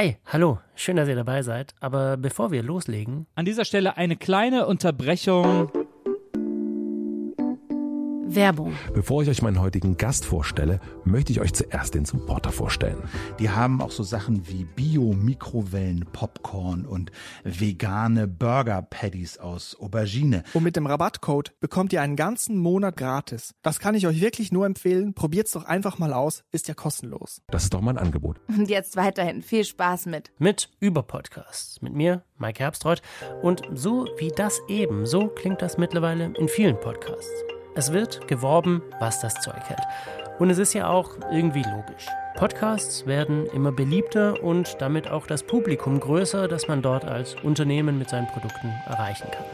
Hi, hallo, schön, dass ihr dabei seid. Aber bevor wir loslegen. An dieser Stelle eine kleine Unterbrechung. Werbung. Bevor ich euch meinen heutigen Gast vorstelle, möchte ich euch zuerst den Supporter vorstellen. Die haben auch so Sachen wie Bio-Mikrowellen-Popcorn und vegane Burger-Patties aus Aubergine. Und mit dem Rabattcode bekommt ihr einen ganzen Monat gratis. Das kann ich euch wirklich nur empfehlen. Probiert's doch einfach mal aus. Ist ja kostenlos. Das ist doch mein Angebot. Und jetzt weiterhin viel Spaß mit. Mit Über-Podcasts. Mit mir, Mike Herbstreuth. Und so wie das eben, so klingt das mittlerweile in vielen Podcasts. Es wird geworben, was das Zeug hält. Und es ist ja auch irgendwie logisch. Podcasts werden immer beliebter und damit auch das Publikum größer, das man dort als Unternehmen mit seinen Produkten erreichen kann.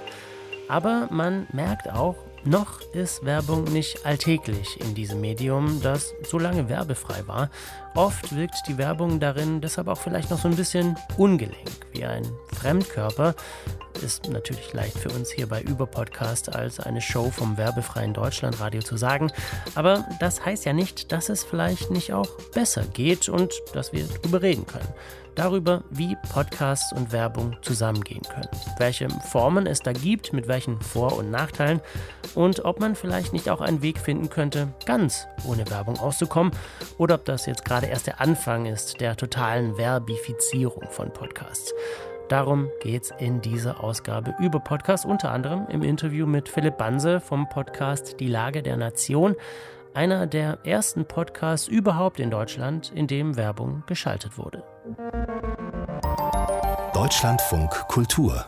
Aber man merkt auch, noch ist Werbung nicht alltäglich in diesem Medium, das so lange werbefrei war. Oft wirkt die Werbung darin deshalb auch vielleicht noch so ein bisschen ungelenk, wie ein Fremdkörper. Ist natürlich leicht für uns hier bei Überpodcast als eine Show vom werbefreien Deutschlandradio zu sagen. Aber das heißt ja nicht, dass es vielleicht nicht auch besser geht und dass wir darüber reden können darüber, wie Podcasts und Werbung zusammengehen können, welche Formen es da gibt, mit welchen Vor- und Nachteilen und ob man vielleicht nicht auch einen Weg finden könnte, ganz ohne Werbung auszukommen oder ob das jetzt gerade erst der Anfang ist der totalen Verbifizierung von Podcasts. Darum geht es in dieser Ausgabe über Podcasts, unter anderem im Interview mit Philipp Banse vom Podcast Die Lage der Nation, einer der ersten Podcasts überhaupt in Deutschland, in dem Werbung geschaltet wurde. Deutschlandfunk Kultur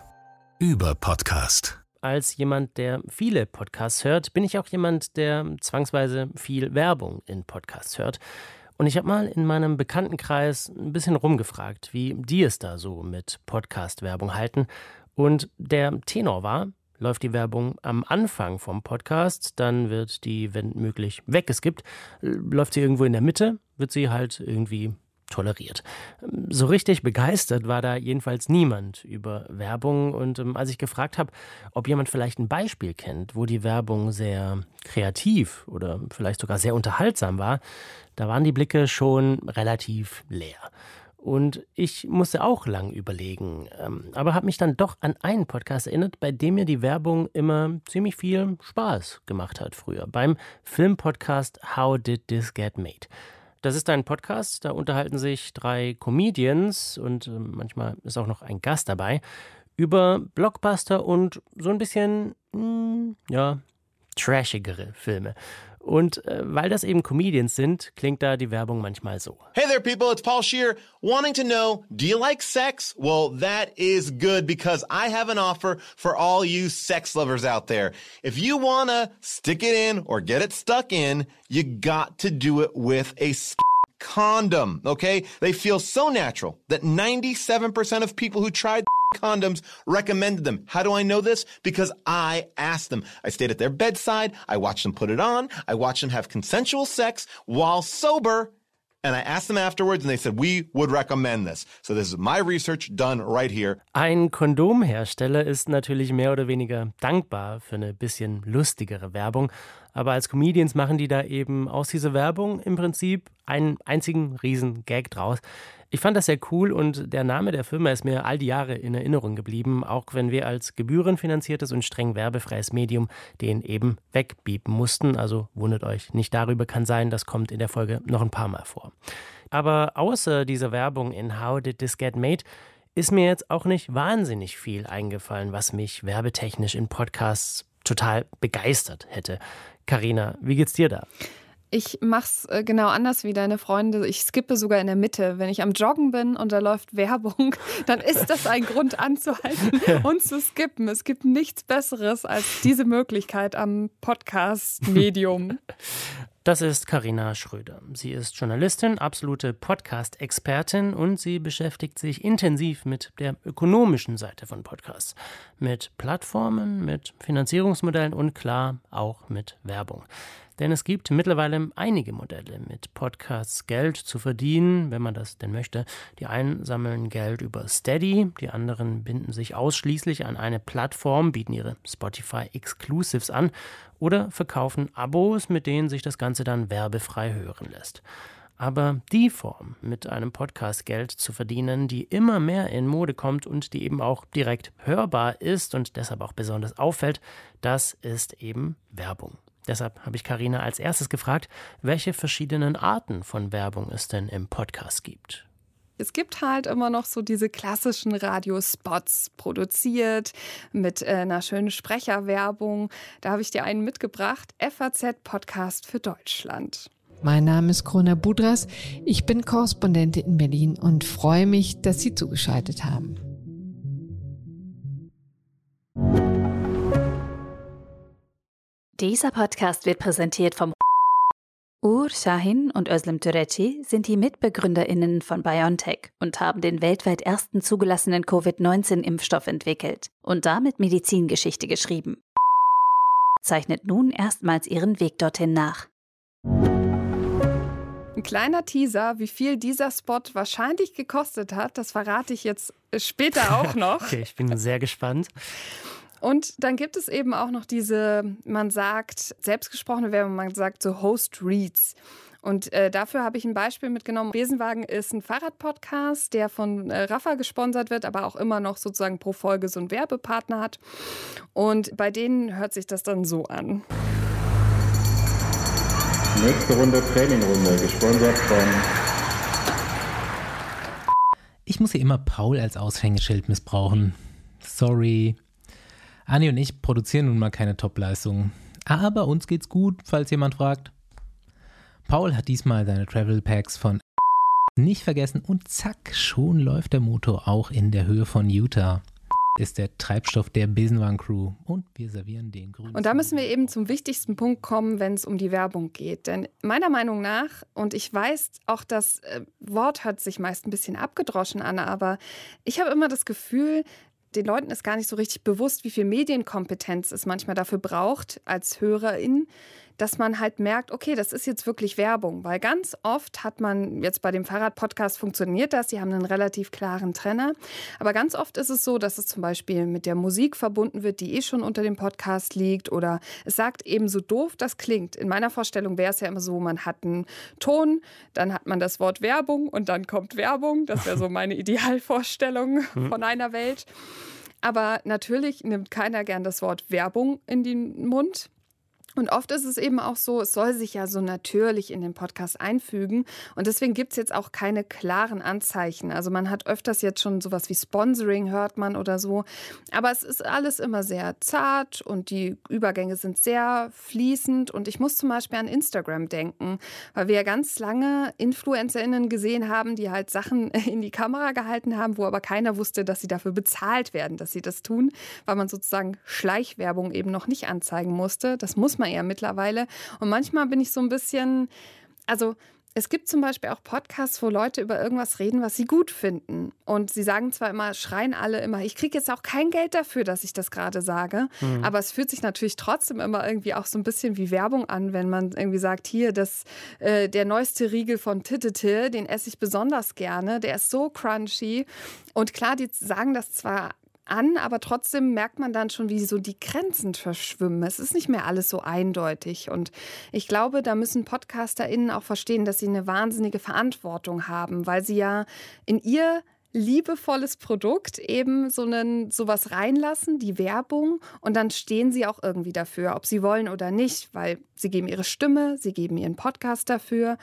über Podcast. Als jemand, der viele Podcasts hört, bin ich auch jemand, der zwangsweise viel Werbung in Podcasts hört. Und ich habe mal in meinem Bekanntenkreis ein bisschen rumgefragt, wie die es da so mit Podcast-Werbung halten. Und der Tenor war, läuft die Werbung am Anfang vom Podcast, dann wird die, wenn möglich, weggeskippt. Läuft sie irgendwo in der Mitte, wird sie halt irgendwie toleriert. So richtig begeistert war da jedenfalls niemand über Werbung. Und ähm, als ich gefragt habe, ob jemand vielleicht ein Beispiel kennt, wo die Werbung sehr kreativ oder vielleicht sogar sehr unterhaltsam war, da waren die Blicke schon relativ leer. Und ich musste auch lang überlegen, ähm, aber habe mich dann doch an einen Podcast erinnert, bei dem mir die Werbung immer ziemlich viel Spaß gemacht hat früher. Beim Filmpodcast How Did This Get Made? Das ist ein Podcast, da unterhalten sich drei Comedians und äh, manchmal ist auch noch ein Gast dabei über Blockbuster und so ein bisschen, hm, ja, trashigere Filme. Und äh, weil das eben Comedians sind, klingt da die Werbung manchmal so. Hey there, people, it's Paul Shear. Wanting to know, do you like sex? Well, that is good because I have an offer for all you sex lovers out there. If you wanna stick it in or get it stuck in, you got to do it with a condom, okay? They feel so natural that 97% of people who tried condoms recommended them. How do I know this? Because I asked them. I stayed at their bedside. I watched them put it on. I watched them have consensual sex while sober. And I asked them afterwards and they said, we would recommend this. So this is my research done right here. Ein Kondomhersteller ist natürlich mehr oder weniger dankbar für eine bisschen lustigere Werbung. Aber als Comedians machen die da eben aus dieser Werbung im Prinzip einen einzigen riesen Gag draus. Ich fand das sehr cool und der Name der Firma ist mir all die Jahre in Erinnerung geblieben, auch wenn wir als gebührenfinanziertes und streng werbefreies Medium den eben wegbiepen mussten. Also wundert euch nicht darüber, kann sein, das kommt in der Folge noch ein paar Mal vor. Aber außer dieser Werbung in How Did This Get Made ist mir jetzt auch nicht wahnsinnig viel eingefallen, was mich werbetechnisch in Podcasts total begeistert hätte. Karina, wie geht's dir da? Ich mach's äh, genau anders wie deine Freunde. Ich skippe sogar in der Mitte. Wenn ich am Joggen bin und da läuft Werbung, dann ist das ein Grund anzuhalten und zu skippen. Es gibt nichts Besseres als diese Möglichkeit am Podcast-Medium. Das ist Karina Schröder. Sie ist Journalistin, absolute Podcast-Expertin und sie beschäftigt sich intensiv mit der ökonomischen Seite von Podcasts. Mit Plattformen, mit Finanzierungsmodellen und klar auch mit Werbung. Denn es gibt mittlerweile einige Modelle, mit Podcasts Geld zu verdienen, wenn man das denn möchte. Die einen sammeln Geld über Steady, die anderen binden sich ausschließlich an eine Plattform, bieten ihre Spotify Exclusives an oder verkaufen Abos, mit denen sich das Ganze dann werbefrei hören lässt. Aber die Form, mit einem Podcast Geld zu verdienen, die immer mehr in Mode kommt und die eben auch direkt hörbar ist und deshalb auch besonders auffällt, das ist eben Werbung. Deshalb habe ich Karina als erstes gefragt, welche verschiedenen Arten von Werbung es denn im Podcast gibt. Es gibt halt immer noch so diese klassischen Radiospots produziert mit äh, einer schönen Sprecherwerbung. Da habe ich dir einen mitgebracht, FAZ Podcast für Deutschland. Mein Name ist Krona Budras. Ich bin Korrespondentin in Berlin und freue mich, dass Sie zugeschaltet haben. Dieser Podcast wird präsentiert vom Ur Shahin und Özlem Türeci sind die MitbegründerInnen von BioNTech und haben den weltweit ersten zugelassenen Covid-19-Impfstoff entwickelt und damit Medizingeschichte geschrieben. Zeichnet nun erstmals ihren Weg dorthin nach. Ein kleiner Teaser, wie viel dieser Spot wahrscheinlich gekostet hat, das verrate ich jetzt später auch noch. okay, ich bin sehr gespannt. Und dann gibt es eben auch noch diese, man sagt, selbstgesprochene Werbung, man sagt so Host Reads. Und äh, dafür habe ich ein Beispiel mitgenommen. Besenwagen ist ein Fahrradpodcast, der von äh, Rafa gesponsert wird, aber auch immer noch sozusagen pro Folge so einen Werbepartner hat. Und bei denen hört sich das dann so an. Nächste Runde Trainingrunde, gesponsert von. Ich muss hier immer Paul als Aushängeschild missbrauchen. Sorry. Anni und ich produzieren nun mal keine Topleistungen. Aber uns geht's gut, falls jemand fragt. Paul hat diesmal seine Travel Packs von nicht vergessen und zack, schon läuft der Motor auch in der Höhe von Utah ist der Treibstoff der Besenwagen-Crew und wir servieren den grünen. Und da müssen wir eben zum wichtigsten Punkt kommen, wenn es um die Werbung geht. Denn meiner Meinung nach, und ich weiß auch, das äh, Wort hört sich meist ein bisschen abgedroschen an, aber ich habe immer das Gefühl, den Leuten ist gar nicht so richtig bewusst, wie viel Medienkompetenz es manchmal dafür braucht, als Hörerin, dass man halt merkt, okay, das ist jetzt wirklich Werbung. Weil ganz oft hat man, jetzt bei dem Fahrradpodcast funktioniert das, die haben einen relativ klaren Trenner. Aber ganz oft ist es so, dass es zum Beispiel mit der Musik verbunden wird, die eh schon unter dem Podcast liegt. Oder es sagt eben so doof, das klingt. In meiner Vorstellung wäre es ja immer so, man hat einen Ton, dann hat man das Wort Werbung und dann kommt Werbung. Das wäre so meine Idealvorstellung hm. von einer Welt. Aber natürlich nimmt keiner gern das Wort Werbung in den Mund. Und oft ist es eben auch so, es soll sich ja so natürlich in den Podcast einfügen. Und deswegen gibt es jetzt auch keine klaren Anzeichen. Also man hat öfters jetzt schon sowas wie Sponsoring, hört man oder so. Aber es ist alles immer sehr zart und die Übergänge sind sehr fließend. Und ich muss zum Beispiel an Instagram denken, weil wir ja ganz lange InfluencerInnen gesehen haben, die halt Sachen in die Kamera gehalten haben, wo aber keiner wusste, dass sie dafür bezahlt werden, dass sie das tun, weil man sozusagen Schleichwerbung eben noch nicht anzeigen musste. Das muss man ja mittlerweile. Und manchmal bin ich so ein bisschen, also es gibt zum Beispiel auch Podcasts, wo Leute über irgendwas reden, was sie gut finden. Und sie sagen zwar immer, schreien alle immer, ich kriege jetzt auch kein Geld dafür, dass ich das gerade sage. Mhm. Aber es fühlt sich natürlich trotzdem immer irgendwie auch so ein bisschen wie Werbung an, wenn man irgendwie sagt, hier, das, äh, der neueste Riegel von Tittete, den esse ich besonders gerne. Der ist so crunchy. Und klar, die sagen das zwar an, aber trotzdem merkt man dann schon, wie so die Grenzen verschwimmen. Es ist nicht mehr alles so eindeutig. Und ich glaube, da müssen PodcasterInnen auch verstehen, dass sie eine wahnsinnige Verantwortung haben, weil sie ja in ihr liebevolles Produkt eben so einen sowas reinlassen, die Werbung und dann stehen sie auch irgendwie dafür, ob sie wollen oder nicht, weil sie geben ihre Stimme, sie geben ihren Podcast dafür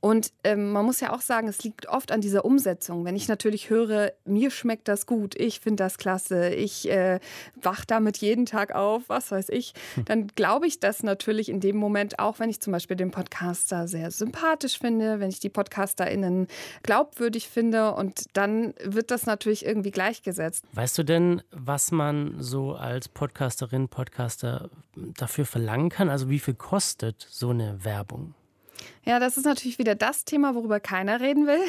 und ähm, man muss ja auch sagen, es liegt oft an dieser Umsetzung. Wenn ich natürlich höre, mir schmeckt das gut, ich finde das klasse, ich äh, wach damit jeden Tag auf, was weiß ich, hm. dann glaube ich das natürlich in dem Moment auch, wenn ich zum Beispiel den Podcaster sehr sympathisch finde, wenn ich die PodcasterInnen glaubwürdig finde und dann wird das natürlich irgendwie gleichgesetzt. Weißt du denn, was man so als Podcasterin, Podcaster dafür verlangen kann? Also wie viel kostet so eine Werbung? Ja, das ist natürlich wieder das Thema, worüber keiner reden will.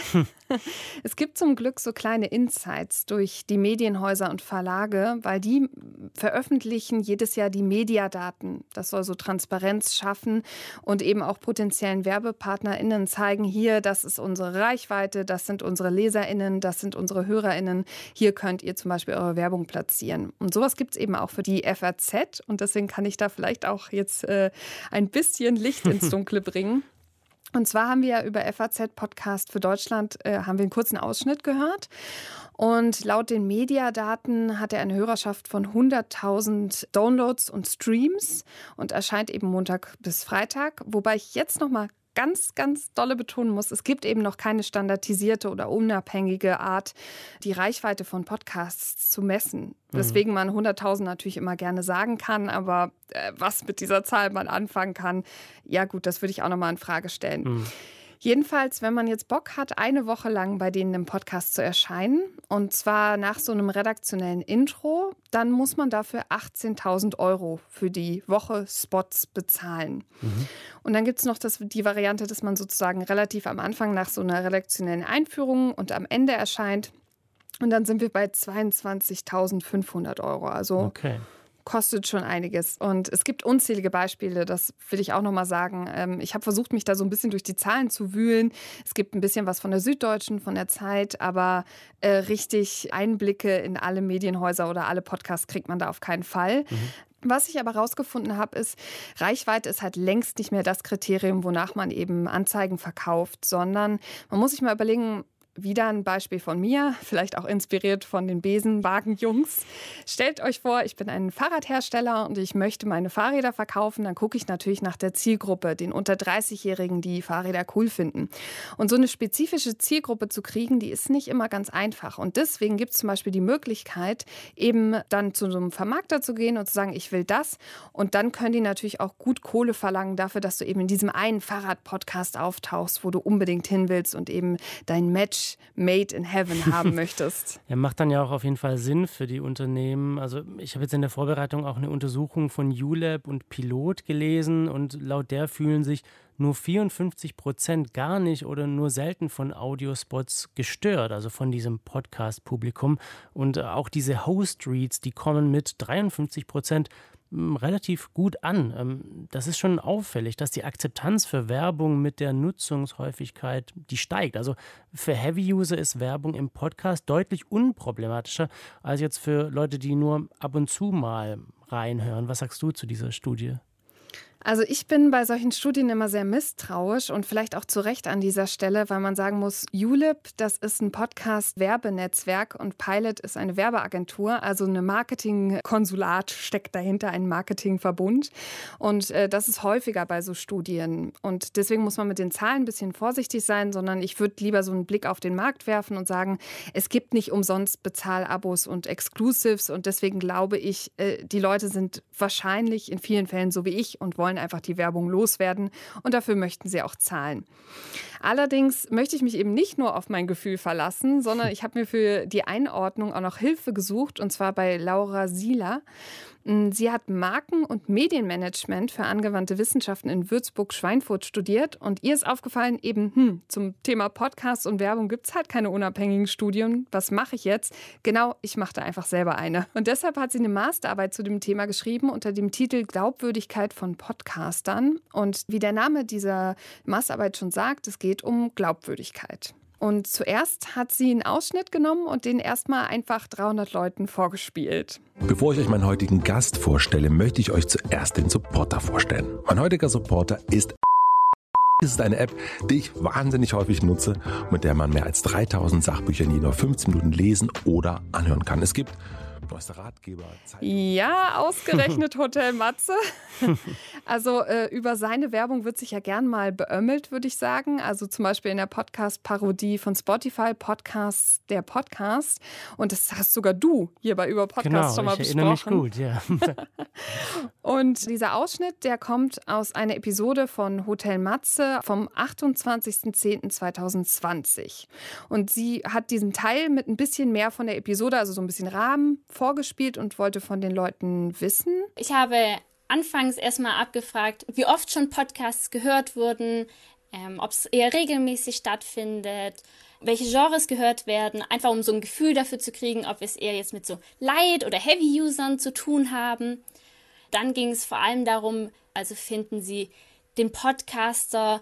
es gibt zum Glück so kleine Insights durch die Medienhäuser und Verlage, weil die veröffentlichen jedes Jahr die Mediadaten. Das soll so Transparenz schaffen und eben auch potenziellen WerbepartnerInnen zeigen, hier, das ist unsere Reichweite, das sind unsere LeserInnen, das sind unsere HörerInnen. Hier könnt ihr zum Beispiel eure Werbung platzieren. Und sowas gibt es eben auch für die FAZ und deswegen kann ich da vielleicht auch jetzt äh, ein bisschen Licht ins Dunkle bringen. Und zwar haben wir ja über FAZ Podcast für Deutschland äh, haben wir einen kurzen Ausschnitt gehört. Und laut den Mediadaten hat er eine Hörerschaft von 100.000 Downloads und Streams und erscheint eben Montag bis Freitag. Wobei ich jetzt noch mal ganz, ganz dolle betonen muss, es gibt eben noch keine standardisierte oder unabhängige Art, die Reichweite von Podcasts zu messen. Mhm. Weswegen man 100.000 natürlich immer gerne sagen kann, aber äh, was mit dieser Zahl man anfangen kann, ja gut, das würde ich auch noch mal in Frage stellen. Mhm. Jedenfalls, wenn man jetzt Bock hat, eine Woche lang bei denen im Podcast zu erscheinen, und zwar nach so einem redaktionellen Intro, dann muss man dafür 18.000 Euro für die Woche Spots bezahlen. Mhm. Und dann gibt es noch das, die Variante, dass man sozusagen relativ am Anfang nach so einer redaktionellen Einführung und am Ende erscheint. Und dann sind wir bei 22.500 Euro. Also okay kostet schon einiges. Und es gibt unzählige Beispiele, das will ich auch nochmal sagen. Ähm, ich habe versucht, mich da so ein bisschen durch die Zahlen zu wühlen. Es gibt ein bisschen was von der Süddeutschen, von der Zeit, aber äh, richtig Einblicke in alle Medienhäuser oder alle Podcasts kriegt man da auf keinen Fall. Mhm. Was ich aber herausgefunden habe, ist, Reichweite ist halt längst nicht mehr das Kriterium, wonach man eben Anzeigen verkauft, sondern man muss sich mal überlegen, wieder ein Beispiel von mir, vielleicht auch inspiriert von den Besenwagenjungs. Stellt euch vor, ich bin ein Fahrradhersteller und ich möchte meine Fahrräder verkaufen. Dann gucke ich natürlich nach der Zielgruppe, den unter 30-Jährigen, die Fahrräder cool finden. Und so eine spezifische Zielgruppe zu kriegen, die ist nicht immer ganz einfach. Und deswegen gibt es zum Beispiel die Möglichkeit, eben dann zu so einem Vermarkter zu gehen und zu sagen, ich will das. Und dann können die natürlich auch gut Kohle verlangen dafür, dass du eben in diesem einen Fahrrad-Podcast auftauchst, wo du unbedingt hin willst und eben dein Match made in heaven haben möchtest. Ja, macht dann ja auch auf jeden Fall Sinn für die Unternehmen. Also ich habe jetzt in der Vorbereitung auch eine Untersuchung von ULab und Pilot gelesen und laut der fühlen sich nur 54 Prozent gar nicht oder nur selten von Audiospots gestört, also von diesem Podcast-Publikum. Und auch diese Host-Reads, die kommen mit 53 Prozent relativ gut an. Ähm, das ist schon auffällig, dass die Akzeptanz für Werbung mit der Nutzungshäufigkeit, die steigt. Also für Heavy-User ist Werbung im Podcast deutlich unproblematischer als jetzt für Leute, die nur ab und zu mal reinhören. Was sagst du zu dieser Studie? Also ich bin bei solchen Studien immer sehr misstrauisch und vielleicht auch zu Recht an dieser Stelle, weil man sagen muss, ULIP, das ist ein Podcast-Werbenetzwerk und Pilot ist eine Werbeagentur, also eine Marketingkonsulat steckt dahinter, ein Marketingverbund. Und äh, das ist häufiger bei so Studien. Und deswegen muss man mit den Zahlen ein bisschen vorsichtig sein, sondern ich würde lieber so einen Blick auf den Markt werfen und sagen, es gibt nicht umsonst Bezahlabos und Exclusives und deswegen glaube ich, äh, die Leute sind wahrscheinlich in vielen Fällen so wie ich und wollen wollen einfach die Werbung loswerden und dafür möchten sie auch zahlen. Allerdings möchte ich mich eben nicht nur auf mein Gefühl verlassen, sondern ich habe mir für die Einordnung auch noch Hilfe gesucht und zwar bei Laura Sieler. Mm, sie hat Marken- und Medienmanagement für angewandte Wissenschaften in Würzburg-Schweinfurt studiert und ihr ist aufgefallen, eben hm, zum Thema Podcasts und Werbung gibt es halt keine unabhängigen Studien. Was mache ich jetzt? Genau, ich mache da einfach selber eine. Und deshalb hat sie eine Masterarbeit zu dem Thema geschrieben unter dem Titel Glaubwürdigkeit von Podcastern. Und wie der Name dieser Masterarbeit schon sagt, es geht um Glaubwürdigkeit. Und zuerst hat sie einen Ausschnitt genommen und den erstmal einfach 300 Leuten vorgespielt. Bevor ich euch meinen heutigen Gast vorstelle, möchte ich euch zuerst den Supporter vorstellen. Mein heutiger Supporter ist es ist eine App, die ich wahnsinnig häufig nutze, mit der man mehr als 3000 Sachbücher in nur 15 Minuten lesen oder anhören kann. Es gibt neueste Ratgeber. Zeitung. Ja, ausgerechnet Hotel Matze. also äh, über seine Werbung wird sich ja gern mal beömmelt, würde ich sagen. Also zum Beispiel in der Podcast-Parodie von Spotify, Podcasts, der Podcast. Und das hast sogar du hier bei Über Podcast genau, schon mal ich besprochen. Mich gut, ja. Und dieser Ausschnitt, der kommt aus einer Episode von Hotel Matze vom 28.10.2020. Und sie hat diesen Teil mit ein bisschen mehr von der Episode, also so ein bisschen Rahmen, vorgespielt und wollte von den Leuten wissen. Ich habe anfangs erstmal abgefragt, wie oft schon Podcasts gehört wurden, ähm, ob es eher regelmäßig stattfindet, welche Genres gehört werden, einfach um so ein Gefühl dafür zu kriegen, ob wir es eher jetzt mit so Light- oder Heavy-Usern zu tun haben. Dann ging es vor allem darum, also finden Sie den Podcaster,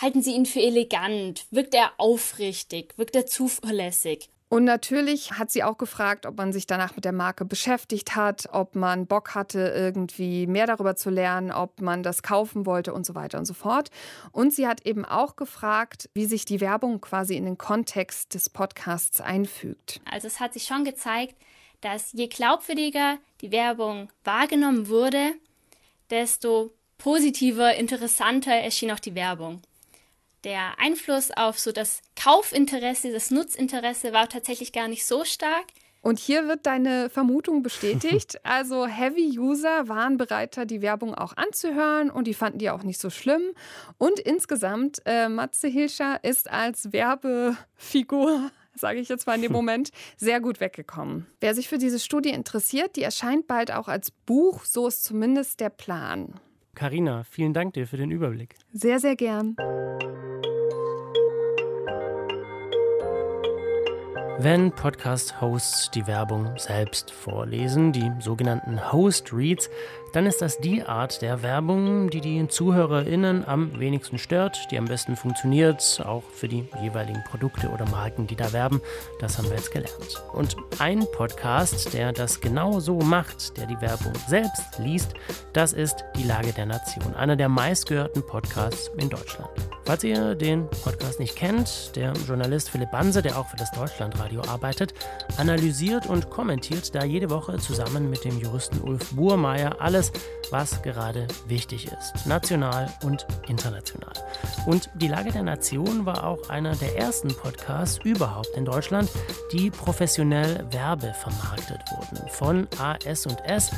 halten Sie ihn für elegant, wirkt er aufrichtig, wirkt er zuverlässig. Und natürlich hat sie auch gefragt, ob man sich danach mit der Marke beschäftigt hat, ob man Bock hatte, irgendwie mehr darüber zu lernen, ob man das kaufen wollte und so weiter und so fort. Und sie hat eben auch gefragt, wie sich die Werbung quasi in den Kontext des Podcasts einfügt. Also es hat sich schon gezeigt, dass je glaubwürdiger die Werbung wahrgenommen wurde, desto positiver, interessanter erschien auch die Werbung der Einfluss auf so das Kaufinteresse, das Nutzinteresse war tatsächlich gar nicht so stark. Und hier wird deine Vermutung bestätigt. Also Heavy-User waren bereiter, die Werbung auch anzuhören und die fanden die auch nicht so schlimm. Und insgesamt, äh, Matze Hilscher ist als Werbefigur sage ich jetzt mal in dem Moment, sehr gut weggekommen. Wer sich für diese Studie interessiert, die erscheint bald auch als Buch, so ist zumindest der Plan. Karina, vielen Dank dir für den Überblick. Sehr, sehr gern. Wenn Podcast-Hosts die Werbung selbst vorlesen, die sogenannten Host-Reads, dann ist das die Art der Werbung, die die ZuhörerInnen am wenigsten stört, die am besten funktioniert, auch für die jeweiligen Produkte oder Marken, die da werben. Das haben wir jetzt gelernt. Und ein Podcast, der das genau so macht, der die Werbung selbst liest, das ist Die Lage der Nation, einer der meistgehörten Podcasts in Deutschland. Falls ihr den Podcast nicht kennt, der Journalist Philipp Banse, der auch für das Deutschlandradio arbeitet, analysiert und kommentiert da jede Woche zusammen mit dem Juristen Ulf Burmeier alles, alles, was gerade wichtig ist, national und international. Und die Lage der Nation war auch einer der ersten Podcasts überhaupt in Deutschland, die professionell Werbe vermarktet wurden von AS&S,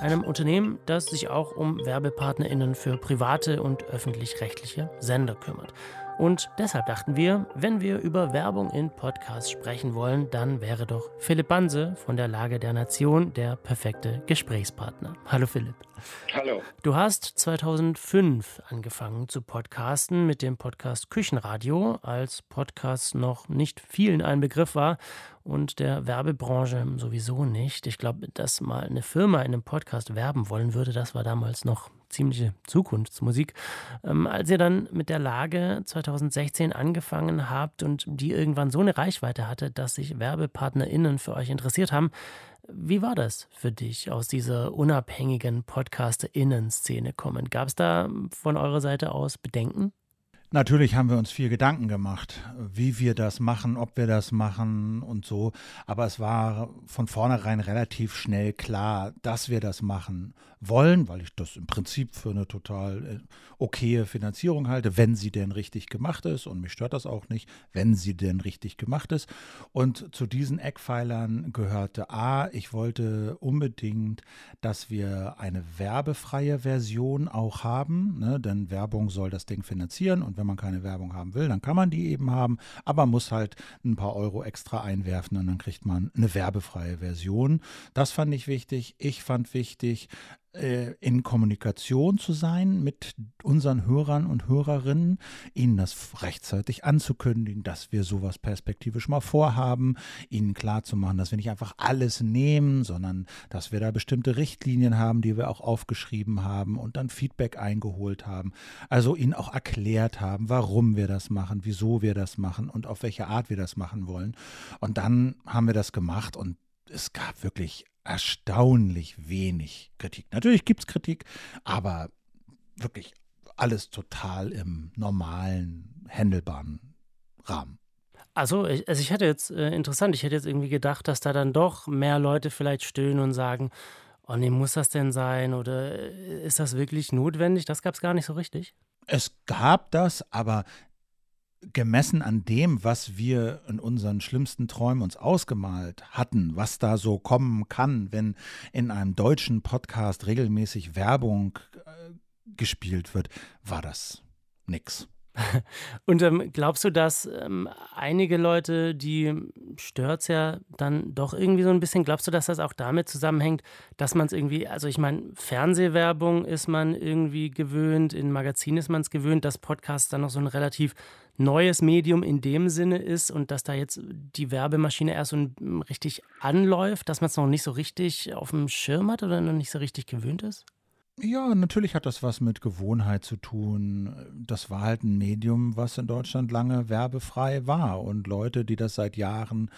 einem Unternehmen, das sich auch um Werbepartnerinnen für private und öffentlich-rechtliche Sender kümmert. Und deshalb dachten wir, wenn wir über Werbung in Podcasts sprechen wollen, dann wäre doch Philipp Banse von der Lage der Nation der perfekte Gesprächspartner. Hallo Philipp. Hallo. Du hast 2005 angefangen zu podcasten mit dem Podcast Küchenradio, als Podcast noch nicht vielen ein Begriff war und der Werbebranche sowieso nicht. Ich glaube, dass mal eine Firma in einem Podcast werben wollen würde, das war damals noch ziemliche Zukunftsmusik. Ähm, als ihr dann mit der Lage 2016 angefangen habt und die irgendwann so eine Reichweite hatte, dass sich WerbepartnerInnen für euch interessiert haben, wie war das für dich, aus dieser unabhängigen Podcaster-Innen-Szene kommen? Gab es da von eurer Seite aus Bedenken? Natürlich haben wir uns viel Gedanken gemacht, wie wir das machen, ob wir das machen und so. Aber es war von vornherein relativ schnell klar, dass wir das machen wollen, weil ich das im Prinzip für eine total äh, okaye Finanzierung halte, wenn sie denn richtig gemacht ist. Und mich stört das auch nicht, wenn sie denn richtig gemacht ist. Und zu diesen Eckpfeilern gehörte A, ich wollte unbedingt, dass wir eine werbefreie Version auch haben, ne? denn Werbung soll das Ding finanzieren. Und wenn man keine Werbung haben will, dann kann man die eben haben, aber muss halt ein paar Euro extra einwerfen und dann kriegt man eine werbefreie Version. Das fand ich wichtig. Ich fand wichtig, in Kommunikation zu sein mit unseren Hörern und Hörerinnen, ihnen das rechtzeitig anzukündigen, dass wir sowas perspektivisch mal vorhaben, ihnen klarzumachen, dass wir nicht einfach alles nehmen, sondern dass wir da bestimmte Richtlinien haben, die wir auch aufgeschrieben haben und dann Feedback eingeholt haben. Also ihnen auch erklärt haben, warum wir das machen, wieso wir das machen und auf welche Art wir das machen wollen. Und dann haben wir das gemacht und es gab wirklich erstaunlich wenig Kritik. Natürlich gibt es Kritik, aber wirklich alles total im normalen, händelbaren Rahmen. Also ich, also ich hätte jetzt, äh, interessant, ich hätte jetzt irgendwie gedacht, dass da dann doch mehr Leute vielleicht stöhnen und sagen, oh nee, muss das denn sein oder äh, ist das wirklich notwendig? Das gab es gar nicht so richtig. Es gab das, aber gemessen an dem, was wir in unseren schlimmsten Träumen uns ausgemalt hatten, was da so kommen kann, wenn in einem deutschen Podcast regelmäßig Werbung äh, gespielt wird, war das nix. Und ähm, glaubst du, dass ähm, einige Leute, die stört es ja dann doch irgendwie so ein bisschen, glaubst du, dass das auch damit zusammenhängt, dass man es irgendwie, also ich meine, Fernsehwerbung ist man irgendwie gewöhnt, in Magazinen ist man es gewöhnt, dass Podcast dann noch so ein relativ neues Medium in dem Sinne ist und dass da jetzt die Werbemaschine erst so richtig anläuft, dass man es noch nicht so richtig auf dem Schirm hat oder noch nicht so richtig gewöhnt ist? Ja, natürlich hat das was mit Gewohnheit zu tun. Das war halt ein Medium, was in Deutschland lange werbefrei war. Und Leute, die das seit Jahren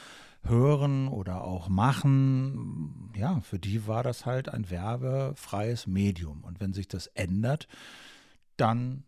hören oder auch machen, ja, für die war das halt ein werbefreies Medium. Und wenn sich das ändert, dann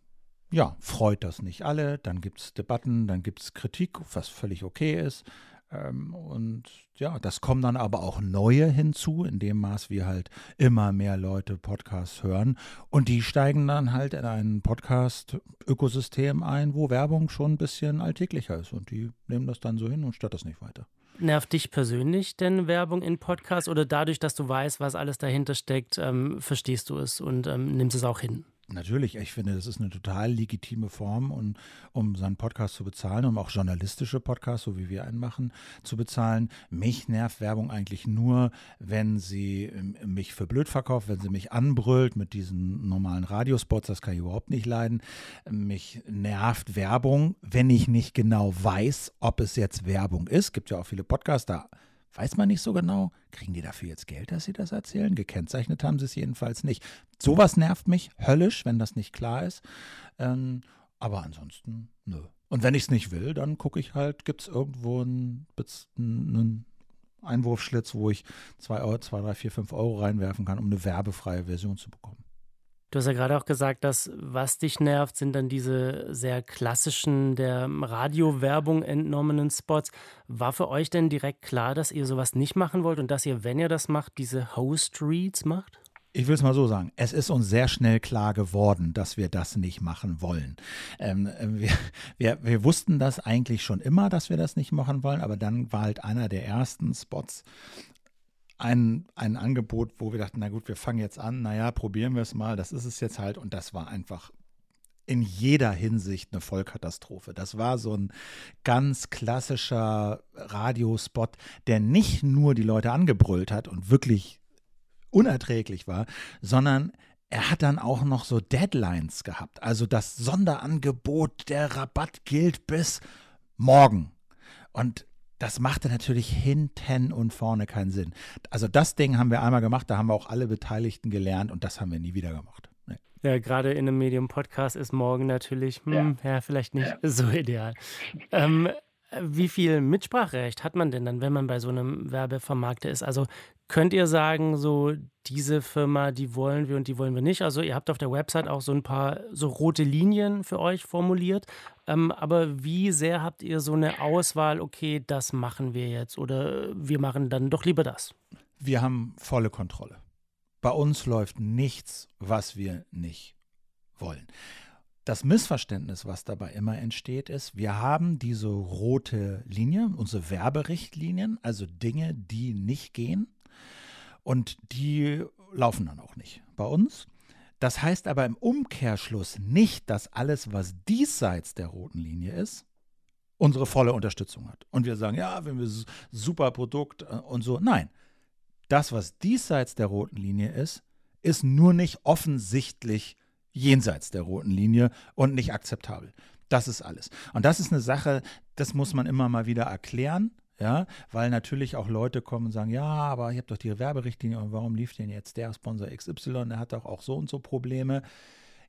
ja, freut das nicht alle, dann gibt es Debatten, dann gibt es Kritik, was völlig okay ist. Ähm, und ja, das kommen dann aber auch neue hinzu, in dem Maß wie halt immer mehr Leute Podcasts hören. Und die steigen dann halt in ein Podcast-Ökosystem ein, wo Werbung schon ein bisschen alltäglicher ist. Und die nehmen das dann so hin und stört das nicht weiter. Nervt dich persönlich denn Werbung in Podcasts oder dadurch, dass du weißt, was alles dahinter steckt, ähm, verstehst du es und ähm, nimmst es auch hin? Natürlich, ich finde, das ist eine total legitime Form, um, um seinen Podcast zu bezahlen, um auch journalistische Podcasts, so wie wir einen machen, zu bezahlen. Mich nervt Werbung eigentlich nur, wenn sie ähm, mich für blöd verkauft, wenn sie mich anbrüllt mit diesen normalen Radiospots, das kann ich überhaupt nicht leiden. Mich nervt Werbung, wenn ich nicht genau weiß, ob es jetzt Werbung ist. Es gibt ja auch viele Podcasts, da Weiß man nicht so genau. Kriegen die dafür jetzt Geld, dass sie das erzählen? Gekennzeichnet haben sie es jedenfalls nicht. Sowas nervt mich höllisch, wenn das nicht klar ist. Ähm, aber ansonsten, nö. Und wenn ich es nicht will, dann gucke ich halt, gibt es irgendwo einen, einen Einwurfschlitz, wo ich 2 Euro, 2, 3, 4, 5 Euro reinwerfen kann, um eine werbefreie Version zu bekommen. Du hast ja gerade auch gesagt, dass was dich nervt, sind dann diese sehr klassischen, der Radiowerbung entnommenen Spots. War für euch denn direkt klar, dass ihr sowas nicht machen wollt und dass ihr, wenn ihr das macht, diese Host Reads macht? Ich will es mal so sagen, es ist uns sehr schnell klar geworden, dass wir das nicht machen wollen. Ähm, wir, wir, wir, wussten das eigentlich schon immer, dass wir das nicht machen wollen, aber dann war halt einer der ersten Spots ein, ein Angebot, wo wir dachten, na gut, wir fangen jetzt an, naja, probieren wir es mal, das ist es jetzt halt. Und das war einfach in jeder Hinsicht eine Vollkatastrophe. Das war so ein ganz klassischer Radiospot, der nicht nur die Leute angebrüllt hat und wirklich unerträglich war, sondern er hat dann auch noch so Deadlines gehabt. Also das Sonderangebot, der Rabatt gilt bis morgen. Und das machte natürlich hinten und vorne keinen Sinn. Also das Ding haben wir einmal gemacht, da haben wir auch alle Beteiligten gelernt und das haben wir nie wieder gemacht. Nee. Ja, gerade in einem Medium-Podcast ist morgen natürlich, hm, ja. ja. vielleicht nicht ja. so ideal. Ähm, wie viel Mitspracherecht hat man denn dann, wenn man bei so einem Werbevermarkter ist? Also könnt ihr sagen, so diese Firma, die wollen wir und die wollen wir nicht? Also ihr habt auf der Website auch so ein paar so rote Linien für euch formuliert. Ähm, aber wie sehr habt ihr so eine Auswahl, okay, das machen wir jetzt oder wir machen dann doch lieber das? Wir haben volle Kontrolle. Bei uns läuft nichts, was wir nicht wollen. Das Missverständnis, was dabei immer entsteht, ist, wir haben diese rote Linie, unsere Werberichtlinien, also Dinge, die nicht gehen und die laufen dann auch nicht bei uns. Das heißt aber im Umkehrschluss nicht, dass alles, was diesseits der roten Linie ist, unsere volle Unterstützung hat. Und wir sagen, ja, wenn wir super Produkt äh, und so. Nein, das, was diesseits der roten Linie ist, ist nur nicht offensichtlich jenseits der roten Linie und nicht akzeptabel. Das ist alles. Und das ist eine Sache, das muss man immer mal wieder erklären. Ja, weil natürlich auch Leute kommen und sagen, ja, aber ihr habt doch die Werberichtlinie und warum lief denn jetzt der Sponsor XY, der hat doch auch so und so Probleme.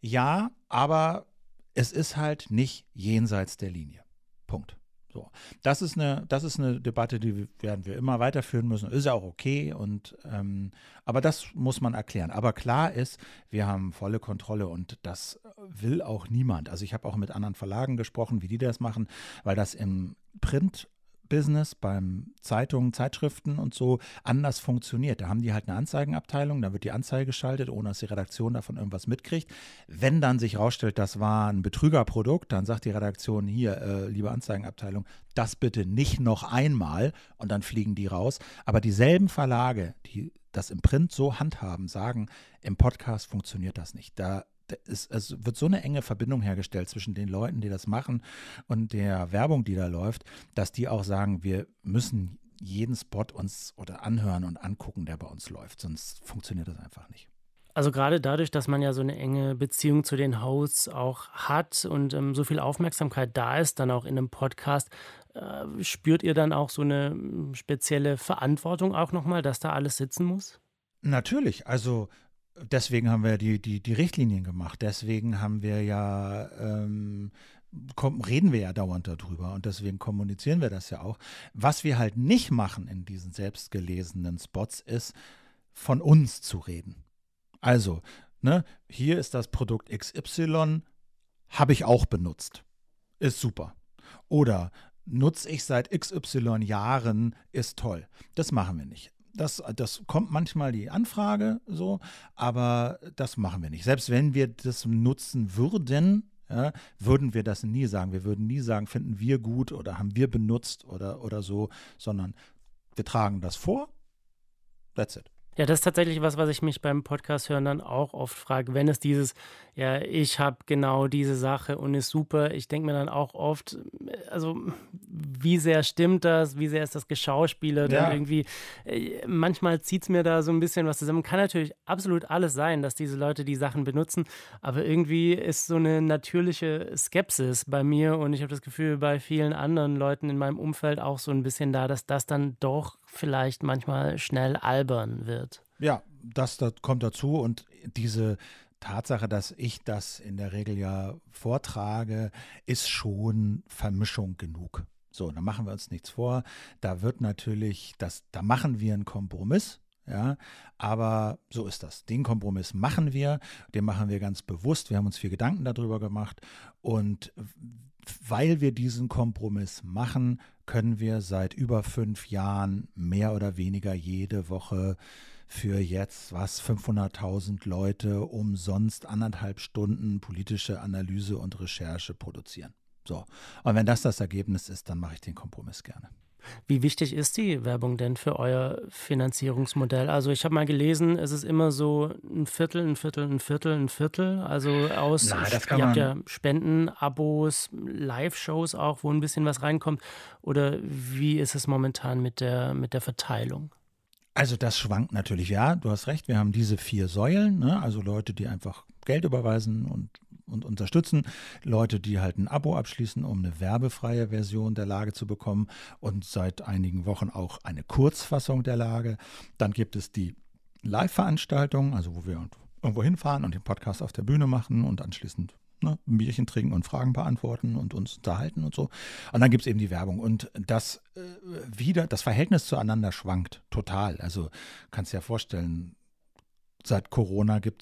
Ja, aber es ist halt nicht jenseits der Linie. Punkt. So, das ist eine, das ist eine Debatte, die werden wir immer weiterführen müssen. Ist ja auch okay. Und ähm, aber das muss man erklären. Aber klar ist, wir haben volle Kontrolle und das will auch niemand. Also ich habe auch mit anderen Verlagen gesprochen, wie die das machen, weil das im Print Business, beim Zeitungen, Zeitschriften und so anders funktioniert. Da haben die halt eine Anzeigenabteilung, da wird die Anzeige geschaltet, ohne dass die Redaktion davon irgendwas mitkriegt. Wenn dann sich rausstellt, das war ein Betrügerprodukt, dann sagt die Redaktion hier, äh, liebe Anzeigenabteilung, das bitte nicht noch einmal und dann fliegen die raus. Aber dieselben Verlage, die das im Print so handhaben, sagen, im Podcast funktioniert das nicht. Da es, es, wird so eine enge Verbindung hergestellt zwischen den Leuten, die das machen und der Werbung, die da läuft, dass die auch sagen, wir müssen jeden Spot uns oder anhören und angucken, der bei uns läuft, sonst funktioniert das einfach nicht. Also gerade dadurch, dass man ja so eine enge Beziehung zu den Hosts auch hat und ähm, so viel Aufmerksamkeit da ist, dann auch in einem Podcast, äh, spürt ihr dann auch so eine ähm, spezielle Verantwortung auch nochmal, dass da alles sitzen muss? Natürlich, also deswegen haben wir die, die, die Richtlinien gemacht. Deswegen haben wir ja ähm, reden wir ja dauernd darüber und deswegen kommunizieren wir das ja auch. Was wir halt nicht machen in diesen selbstgelesenen Spots ist, von uns zu reden. Also, ne, hier ist das Produkt XY, habe ich auch benutzt. Ist super. Oder nutze ich seit XY Jahren, ist toll. Das machen wir nicht. Das, das kommt manchmal die Anfrage so, aber das machen wir nicht. Selbst wenn wir das nutzen würden, ja, würden wir das nie sagen. Wir würden nie sagen, finden wir gut oder haben wir benutzt oder, oder so, sondern wir tragen das vor. That's it. Ja, das ist tatsächlich was, was ich mich beim Podcast hören dann auch oft frage. Wenn es dieses, ja, ich habe genau diese Sache und ist super, ich denke mir dann auch oft, also wie sehr stimmt das, wie sehr ist das Geschauspieler ja. irgendwie. Äh, manchmal zieht es mir da so ein bisschen was zusammen. Kann natürlich absolut alles sein, dass diese Leute die Sachen benutzen, aber irgendwie ist so eine natürliche Skepsis bei mir und ich habe das Gefühl, bei vielen anderen Leuten in meinem Umfeld auch so ein bisschen da, dass das dann doch vielleicht manchmal schnell albern wird. Ja, das, das kommt dazu und diese Tatsache, dass ich das in der Regel ja vortrage, ist schon Vermischung genug. So, da machen wir uns nichts vor. Da wird natürlich, das, da machen wir einen Kompromiss. Ja, aber so ist das. Den Kompromiss machen wir, den machen wir ganz bewusst. Wir haben uns viel Gedanken darüber gemacht und weil wir diesen Kompromiss machen, können wir seit über fünf Jahren mehr oder weniger jede Woche für jetzt was 500.000 Leute umsonst anderthalb Stunden politische Analyse und Recherche produzieren. So. Und wenn das das Ergebnis ist, dann mache ich den Kompromiss gerne. Wie wichtig ist die Werbung denn für euer Finanzierungsmodell? Also ich habe mal gelesen, es ist immer so ein Viertel, ein Viertel, ein Viertel, ein Viertel. Also aus, Na, das ihr habt ja Spenden, Abos, Live-Shows auch, wo ein bisschen was reinkommt. Oder wie ist es momentan mit der, mit der Verteilung? Also das schwankt natürlich, ja, du hast recht, wir haben diese vier Säulen, ne? also Leute, die einfach Geld überweisen und und unterstützen. Leute, die halt ein Abo abschließen, um eine werbefreie Version der Lage zu bekommen und seit einigen Wochen auch eine Kurzfassung der Lage. Dann gibt es die Live-Veranstaltung, also wo wir irgendwo hinfahren und den Podcast auf der Bühne machen und anschließend ne, ein Bierchen trinken und Fragen beantworten und uns unterhalten und so. Und dann gibt es eben die Werbung. Und das äh, wieder, das Verhältnis zueinander schwankt total. Also kannst dir ja vorstellen, seit Corona gab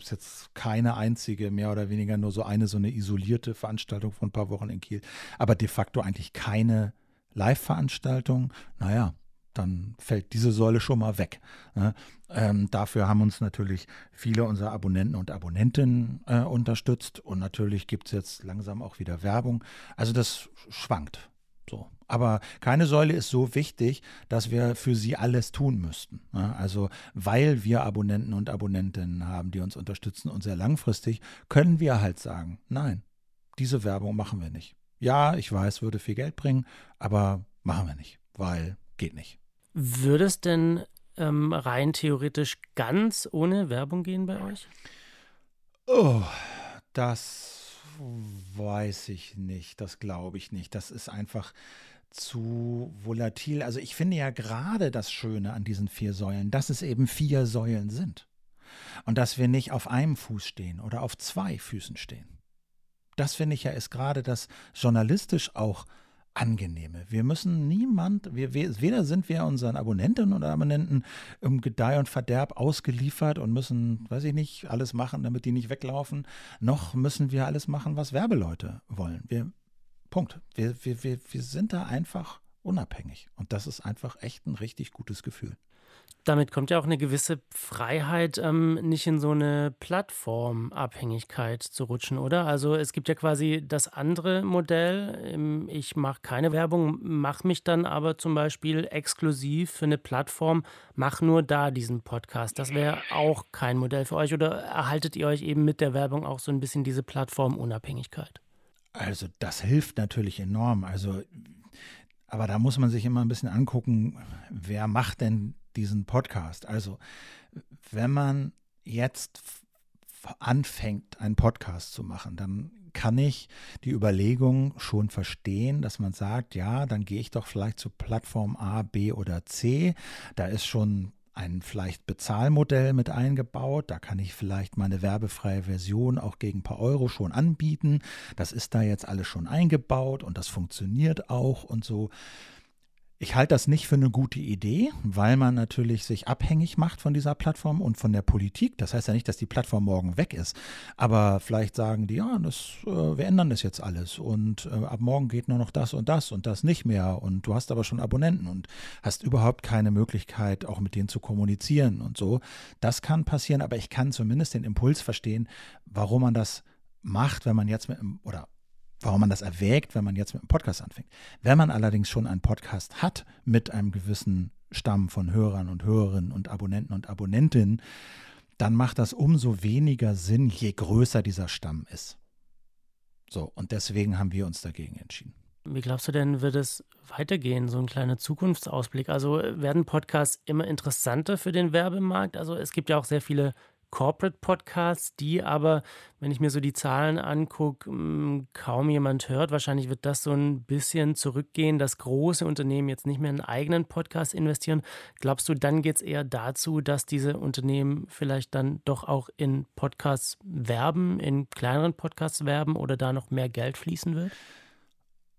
es jetzt keine einzige, mehr oder weniger nur so eine, so eine isolierte Veranstaltung von ein paar Wochen in Kiel, aber de facto eigentlich keine Live-Veranstaltung. Naja, dann fällt diese Säule schon mal weg. Ne? Ähm, dafür haben uns natürlich viele unserer Abonnenten und Abonnentinnen äh, unterstützt und natürlich gibt es jetzt langsam auch wieder Werbung. Also das schwankt. So. Aber keine Säule ist so wichtig, dass wir für sie alles tun müssten. Ne? Also, weil wir Abonnenten und Abonnentinnen haben, die uns unterstützen und sehr langfristig, können wir halt sagen, nein, diese Werbung machen wir nicht. Ja, ich weiß, würde viel Geld bringen, aber machen wir nicht, weil geht nicht. Würde es denn ähm, rein theoretisch ganz ohne Werbung gehen bei euch? Oh, das weiß ich nicht, das glaube ich nicht. Das ist einfach zu volatil. Also ich finde ja gerade das Schöne an diesen vier Säulen, dass es eben vier Säulen sind. Und dass wir nicht auf einem Fuß stehen oder auf zwei Füßen stehen. Das finde ich ja ist gerade das journalistisch auch angenehme. Wir müssen niemand, wir, weder sind wir unseren Abonnentinnen oder Abonnenten im Gedeih und Verderb ausgeliefert und müssen, weiß ich nicht, alles machen, damit die nicht weglaufen, noch müssen wir alles machen, was Werbeleute wollen. Wir, Punkt. Wir, wir, wir, wir sind da einfach unabhängig. Und das ist einfach echt ein richtig gutes Gefühl damit kommt ja auch eine gewisse Freiheit, ähm, nicht in so eine Plattformabhängigkeit zu rutschen, oder? Also es gibt ja quasi das andere Modell. Ähm, ich mache keine Werbung, mache mich dann aber zum Beispiel exklusiv für eine Plattform, mache nur da diesen Podcast. Das wäre auch kein Modell für euch. Oder erhaltet ihr euch eben mit der Werbung auch so ein bisschen diese Plattformunabhängigkeit? Also das hilft natürlich enorm. Also aber da muss man sich immer ein bisschen angucken, wer macht denn diesen Podcast. Also, wenn man jetzt anfängt, einen Podcast zu machen, dann kann ich die Überlegung schon verstehen, dass man sagt, ja, dann gehe ich doch vielleicht zu Plattform A, B oder C. Da ist schon ein vielleicht Bezahlmodell mit eingebaut. Da kann ich vielleicht meine werbefreie Version auch gegen ein paar Euro schon anbieten. Das ist da jetzt alles schon eingebaut und das funktioniert auch und so. Ich halte das nicht für eine gute Idee, weil man natürlich sich abhängig macht von dieser Plattform und von der Politik. Das heißt ja nicht, dass die Plattform morgen weg ist. Aber vielleicht sagen die, ja, das, äh, wir ändern das jetzt alles und äh, ab morgen geht nur noch das und das und das nicht mehr. Und du hast aber schon Abonnenten und hast überhaupt keine Möglichkeit, auch mit denen zu kommunizieren und so. Das kann passieren, aber ich kann zumindest den Impuls verstehen, warum man das macht, wenn man jetzt mit, oder warum man das erwägt, wenn man jetzt mit einem Podcast anfängt. Wenn man allerdings schon einen Podcast hat mit einem gewissen Stamm von Hörern und Hörerinnen und Abonnenten und Abonnentinnen, dann macht das umso weniger Sinn, je größer dieser Stamm ist. So, und deswegen haben wir uns dagegen entschieden. Wie glaubst du denn, wird es weitergehen, so ein kleiner Zukunftsausblick? Also werden Podcasts immer interessanter für den Werbemarkt? Also es gibt ja auch sehr viele Corporate Podcasts, die aber, wenn ich mir so die Zahlen angucke, mm, kaum jemand hört. Wahrscheinlich wird das so ein bisschen zurückgehen, dass große Unternehmen jetzt nicht mehr in einen eigenen Podcast investieren. Glaubst du, dann geht es eher dazu, dass diese Unternehmen vielleicht dann doch auch in Podcasts werben, in kleineren Podcasts werben oder da noch mehr Geld fließen wird?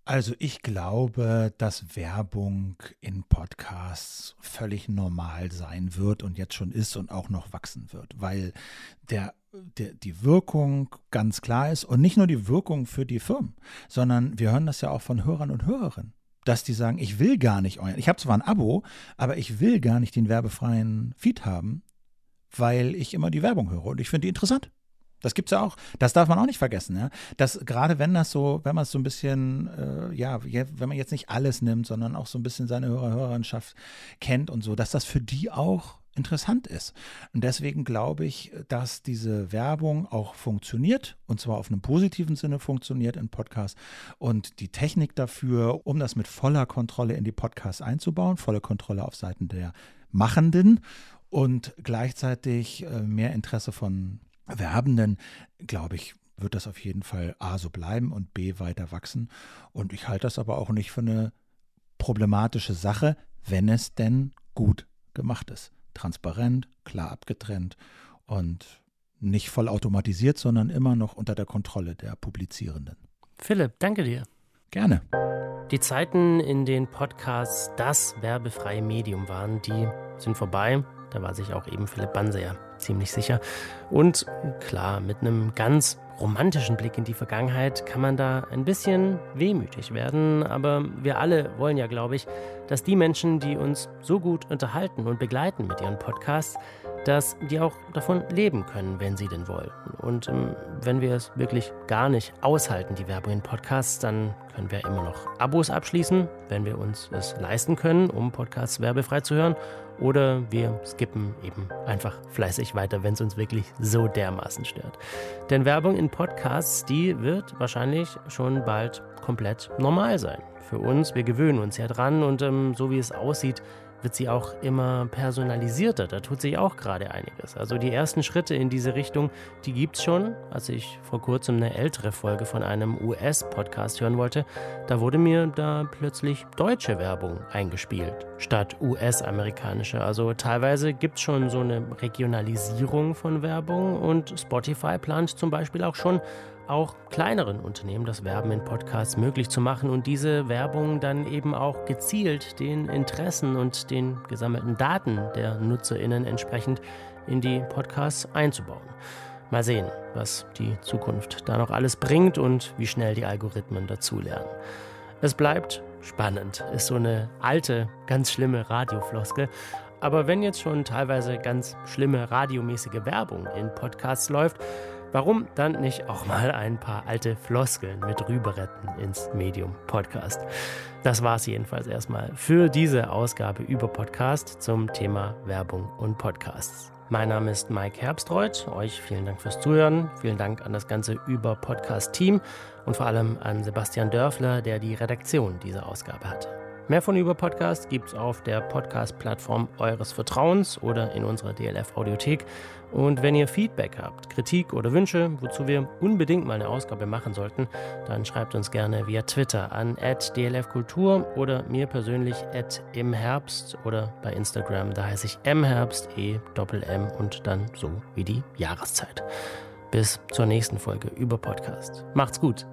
Also ich glaube, dass Werbung in Podcasts völlig normal sein wird und jetzt schon ist und auch noch wachsen wird, weil der, der, die Wirkung ganz klar ist und nicht nur die Wirkung für die Firmen, sondern wir hören das ja auch von Hörern und Hörerinnen dass die sagen, ich will gar nicht euren. Ich habe zwar ein Abo, aber ich will gar nicht den werbefreien Feed haben, weil ich immer die Werbung höre und ich finde die interessant. Das gibt es ja auch. Das darf man auch nicht vergessen. Ja? Dass gerade wenn das so, wenn man es so ein bisschen, äh, ja, wenn man jetzt nicht alles nimmt, sondern auch so ein bisschen seine Hörer, Hörerinschaft kennt und so, dass das für die auch interessant ist. Und deswegen glaube ich, dass diese Werbung auch funktioniert und zwar auf einem positiven Sinne funktioniert in Podcasts und die Technik dafür, um das mit voller Kontrolle in die Podcasts einzubauen, volle Kontrolle auf Seiten der Machenden und gleichzeitig äh, mehr Interesse von Werbenden, glaube ich, wird das auf jeden Fall A so bleiben und B weiter wachsen. Und ich halte das aber auch nicht für eine problematische Sache, wenn es denn gut gemacht ist. Transparent, klar abgetrennt und nicht voll automatisiert, sondern immer noch unter der Kontrolle der Publizierenden. Philipp, danke dir. Gerne. Die Zeiten, in denen Podcasts das werbefreie Medium waren, die sind vorbei. Da war sich auch eben Philipp Banseer ziemlich sicher. Und klar, mit einem ganz romantischen Blick in die Vergangenheit kann man da ein bisschen wehmütig werden, aber wir alle wollen ja, glaube ich, dass die Menschen, die uns so gut unterhalten und begleiten mit ihren Podcasts, dass die auch davon leben können, wenn sie denn wollen. Und ähm, wenn wir es wirklich gar nicht aushalten, die Werbung in Podcasts, dann können wir immer noch Abos abschließen, wenn wir uns es leisten können, um Podcasts werbefrei zu hören. Oder wir skippen eben einfach fleißig weiter, wenn es uns wirklich so dermaßen stört. Denn Werbung in Podcasts, die wird wahrscheinlich schon bald komplett normal sein. Für uns, wir gewöhnen uns ja dran und ähm, so wie es aussieht, wird sie auch immer personalisierter. Da tut sich auch gerade einiges. Also die ersten Schritte in diese Richtung, die gibt es schon. Als ich vor kurzem eine ältere Folge von einem US-Podcast hören wollte, da wurde mir da plötzlich deutsche Werbung eingespielt, statt US-amerikanische. Also teilweise gibt es schon so eine Regionalisierung von Werbung und Spotify plant zum Beispiel auch schon auch kleineren Unternehmen das Werben in Podcasts möglich zu machen und diese Werbung dann eben auch gezielt den Interessen und den gesammelten Daten der Nutzerinnen entsprechend in die Podcasts einzubauen. Mal sehen, was die Zukunft da noch alles bringt und wie schnell die Algorithmen dazulernen. Es bleibt spannend, ist so eine alte, ganz schlimme Radiofloskel. Aber wenn jetzt schon teilweise ganz schlimme radiomäßige Werbung in Podcasts läuft, Warum dann nicht auch mal ein paar alte Floskeln mit rüberretten ins Medium Podcast? Das war es jedenfalls erstmal für diese Ausgabe über Podcast zum Thema Werbung und Podcasts. Mein Name ist Mike Herbstreuth. Euch vielen Dank fürs Zuhören. Vielen Dank an das ganze Über Podcast Team und vor allem an Sebastian Dörfler, der die Redaktion dieser Ausgabe hatte. Mehr von Über Podcast gibt's auf der Podcast-Plattform eures Vertrauens oder in unserer DLF-Audiothek. Und wenn ihr Feedback habt, Kritik oder Wünsche, wozu wir unbedingt mal eine Ausgabe machen sollten, dann schreibt uns gerne via Twitter an dlfkultur oder mir persönlich im Herbst oder bei Instagram, da heiße ich mherbst, e doppel m und dann so wie die Jahreszeit. Bis zur nächsten Folge über Podcast. Macht's gut.